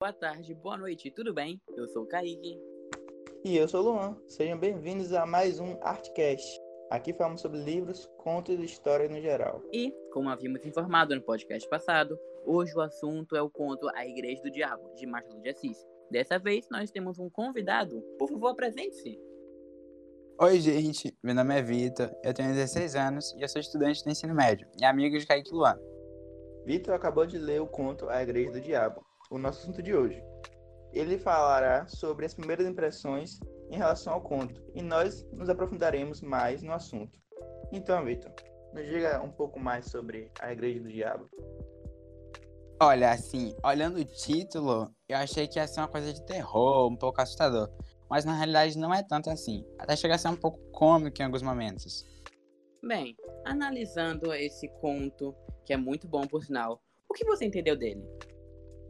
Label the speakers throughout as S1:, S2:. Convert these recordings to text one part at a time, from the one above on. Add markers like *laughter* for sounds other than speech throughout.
S1: Boa tarde, boa noite, tudo bem? Eu sou o Kaique.
S2: E eu sou o Luan. Sejam bem-vindos a mais um Artcast. Aqui falamos sobre livros, contos e história no geral.
S1: E, como havíamos informado no podcast passado, hoje o assunto é o conto A Igreja do Diabo, de Machado de Assis. Dessa vez nós temos um convidado. Por favor, apresente-se.
S3: Oi, gente. Meu nome é Vitor, eu tenho 16 anos e eu sou estudante do ensino médio e amigo de Kaique Luan.
S2: Vitor acabou de ler o conto A Igreja do Diabo, o nosso assunto de hoje. Ele falará sobre as primeiras impressões em relação ao conto e nós nos aprofundaremos mais no assunto. Então, Vitor, nos diga um pouco mais sobre a Igreja do Diabo.
S3: Olha, assim, olhando o título, eu achei que ia ser uma coisa de terror, um pouco assustador. Mas na realidade não é tanto assim. Até chega a ser um pouco cômico em alguns momentos.
S1: Bem, analisando esse conto, que é muito bom por sinal, o que você entendeu dele?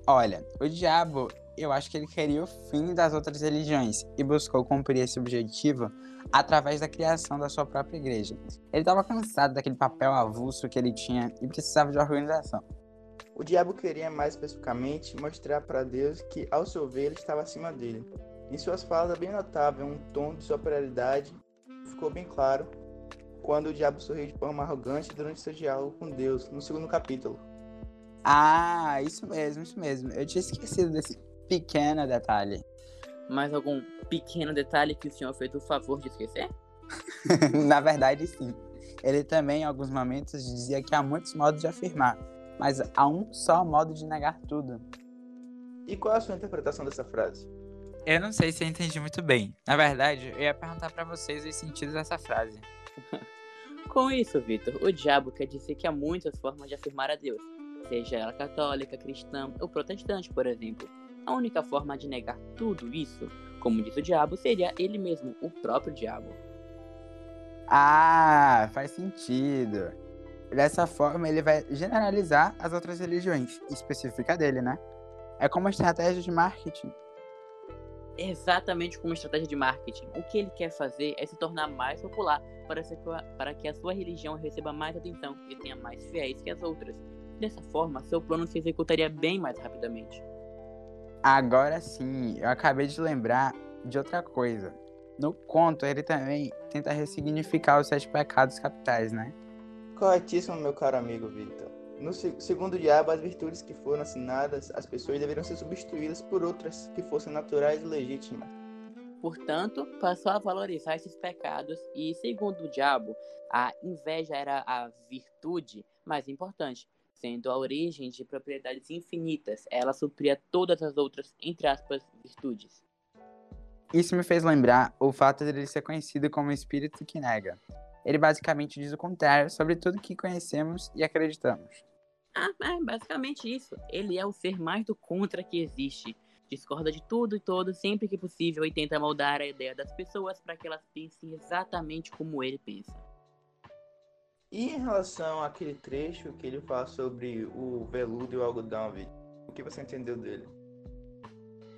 S3: Olha, o diabo, eu acho que ele queria o fim das outras religiões e buscou cumprir esse objetivo através da criação da sua própria igreja. Ele estava cansado daquele papel avulso que ele tinha e precisava de organização.
S2: O diabo queria mais especificamente mostrar para Deus que, ao seu ver, ele estava acima dele. Em suas falas é bem notável um tom de superioridade, ficou bem claro quando o diabo sorriu de forma arrogante durante seu diálogo com Deus, no segundo capítulo.
S3: Ah, isso mesmo, isso mesmo. Eu tinha esquecido desse pequeno detalhe.
S1: Mais algum pequeno detalhe que o senhor fez o favor de esquecer? *laughs*
S3: Na verdade, sim. Ele também, em alguns momentos, dizia que há muitos modos de afirmar, mas há um só modo de negar tudo.
S2: E qual é a sua interpretação dessa frase?
S3: Eu não sei se eu entendi muito bem. Na verdade, eu ia perguntar para vocês os sentidos dessa frase. *laughs*
S1: Com isso, Vitor, o diabo quer dizer que há muitas formas de afirmar a Deus, seja ela católica, cristã ou protestante, por exemplo. A única forma de negar tudo isso, como diz o diabo, seria ele mesmo, o próprio diabo.
S3: Ah, faz sentido. Dessa forma, ele vai generalizar as outras religiões, específica dele, né? É como uma estratégia de marketing.
S1: Exatamente como estratégia de marketing. O que ele quer fazer é se tornar mais popular para, para que a sua religião receba mais atenção e tenha mais fiéis que as outras. Dessa forma, seu plano se executaria bem mais rapidamente.
S3: Agora sim, eu acabei de lembrar de outra coisa. No conto, ele também tenta ressignificar os sete pecados capitais, né?
S2: Corretíssimo, meu caro amigo Victor. No segundo diabo, as virtudes que foram assinadas às pessoas deveriam ser substituídas por outras que fossem naturais e legítimas.
S1: Portanto, passou a valorizar esses pecados e, segundo o diabo, a inveja era a virtude mais importante, sendo a origem de propriedades infinitas. Ela supria todas as outras, entre aspas, virtudes.
S3: Isso me fez lembrar o fato de ele ser conhecido como espírito que nega. Ele basicamente diz o contrário sobre tudo que conhecemos e acreditamos.
S1: Ah, é basicamente isso. Ele é o ser mais do contra que existe. Discorda de tudo e todos sempre que possível e tenta moldar a ideia das pessoas para que elas pensem exatamente como ele pensa.
S2: E em relação àquele trecho que ele fala sobre o veludo e o algodão, Vitor, o que você entendeu dele?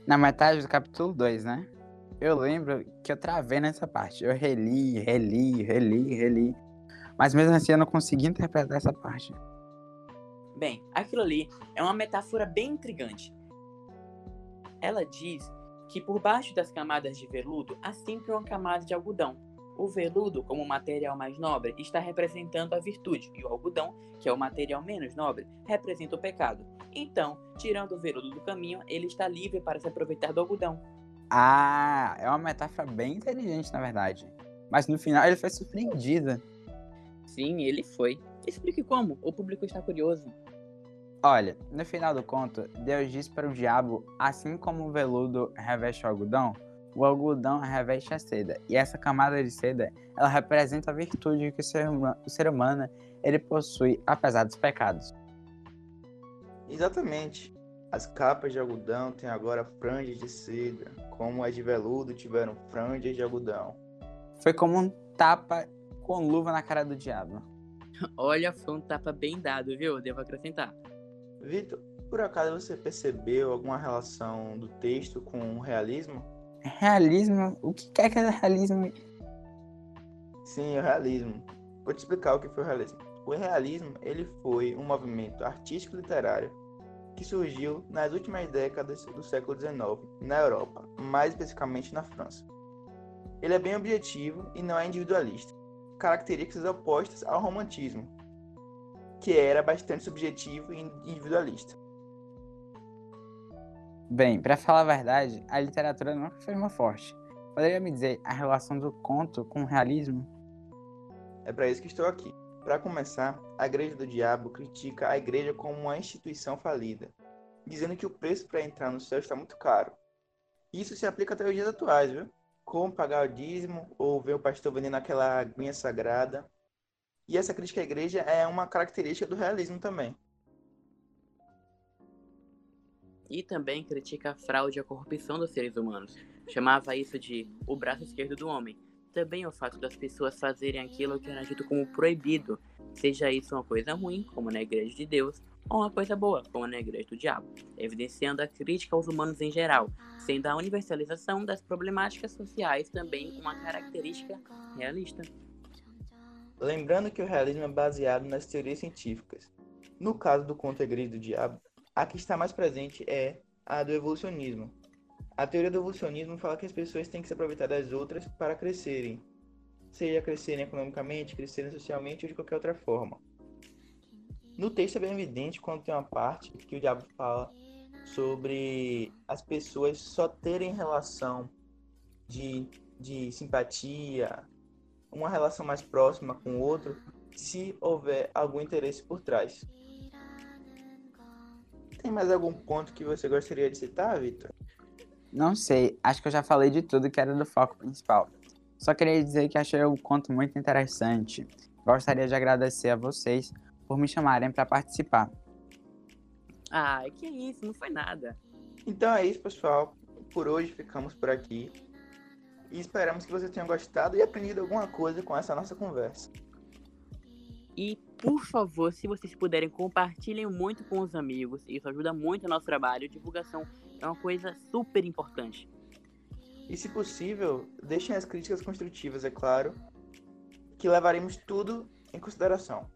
S3: Na metade do capítulo 2, né? Eu lembro que eu travei nessa parte. Eu reli, reli, reli, reli. Mas mesmo assim eu não consegui interpretar essa parte.
S1: Bem, aquilo ali é uma metáfora bem intrigante. Ela diz que por baixo das camadas de veludo há sempre uma camada de algodão, o veludo, como material mais nobre, está representando a virtude, e o algodão, que é o material menos nobre, representa o pecado. Então, tirando o veludo do caminho, ele está livre para se aproveitar do algodão.
S3: Ah, é uma metáfora bem inteligente, na verdade. Mas no final ele foi surpreendido.
S1: Sim, ele foi. Explique como, o público está curioso.
S3: Olha, no final do conto, Deus diz para o diabo: assim como o veludo reveste o algodão, o algodão reveste a seda, e essa camada de seda, ela representa a virtude que o ser, humano, o ser humano ele possui apesar dos pecados.
S2: Exatamente. As capas de algodão têm agora franjas de seda, como as de veludo tiveram franjas de algodão.
S3: Foi como um tapa com luva na cara do diabo.
S1: Olha, foi um tapa bem dado, viu? Devo acrescentar.
S2: Vitor, por acaso você percebeu alguma relação do texto com o realismo?
S3: Realismo? O que é que é realismo?
S2: Sim, o realismo. Vou te explicar o que foi o realismo. O realismo ele foi um movimento artístico literário que surgiu nas últimas décadas do século XIX na Europa, mais especificamente na França. Ele é bem objetivo e não é individualista, características opostas ao romantismo, que era bastante subjetivo e individualista.
S3: Bem, para falar a verdade, a literatura nunca foi uma forte. Poderia me dizer a relação do conto com o realismo?
S2: É para isso que estou aqui. Para começar, a Igreja do Diabo critica a igreja como uma instituição falida, dizendo que o preço para entrar no céu está muito caro. Isso se aplica até os dias atuais, viu? Como pagar o dízimo ou ver o pastor vendendo aquela aguinha sagrada. E essa crítica à igreja é uma característica do realismo também.
S1: E também critica a fraude e a corrupção dos seres humanos. Chamava isso de o braço esquerdo do homem. Também o fato das pessoas fazerem aquilo que era dito como proibido, seja isso uma coisa ruim, como na igreja de Deus, ou uma coisa boa, como na igreja do diabo, evidenciando a crítica aos humanos em geral, sendo a universalização das problemáticas sociais também uma característica realista.
S2: Lembrando que o realismo é baseado nas teorias científicas. No caso do conto Igreja do Diabo, a que está mais presente é a do evolucionismo. A teoria do evolucionismo fala que as pessoas têm que se aproveitar das outras para crescerem, seja crescerem economicamente, crescerem socialmente ou de qualquer outra forma. No texto é bem evidente quando tem uma parte que o diabo fala sobre as pessoas só terem relação de, de simpatia, uma relação mais próxima com o outro, se houver algum interesse por trás. Tem mais algum ponto que você gostaria de citar, Vitor?
S3: Não sei, acho que eu já falei de tudo que era do foco principal. Só queria dizer que achei o conto muito interessante. Gostaria de agradecer a vocês por me chamarem para participar.
S1: Ah, que isso, não foi nada.
S2: Então é isso, pessoal. Por hoje ficamos por aqui. E esperamos que vocês tenham gostado e aprendido alguma coisa com essa nossa conversa.
S1: Por favor, se vocês puderem, compartilhem muito com os amigos. Isso ajuda muito o nosso trabalho. Divulgação é uma coisa super importante.
S2: E, se possível, deixem as críticas construtivas, é claro, que levaremos tudo em consideração.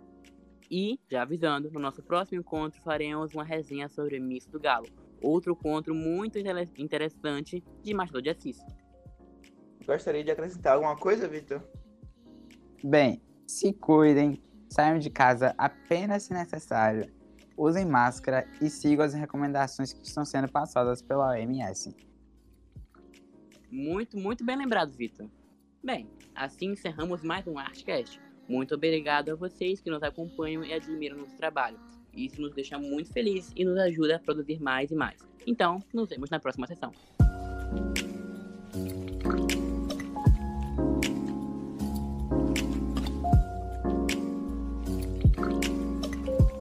S1: E, já avisando, no nosso próximo encontro faremos uma resenha sobre Miss do Galo, outro encontro muito interessante de Machado de Assis.
S2: Gostaria de acrescentar alguma coisa, Vitor?
S3: Bem, se cuidem, Saiam de casa apenas se necessário. Usem máscara e sigam as recomendações que estão sendo passadas pela OMS.
S1: Muito, muito bem lembrado, Vitor. Bem, assim encerramos mais um Artcast. Muito obrigado a vocês que nos acompanham e admiram nosso trabalho. Isso nos deixa muito felizes e nos ajuda a produzir mais e mais. Então, nos vemos na próxima sessão.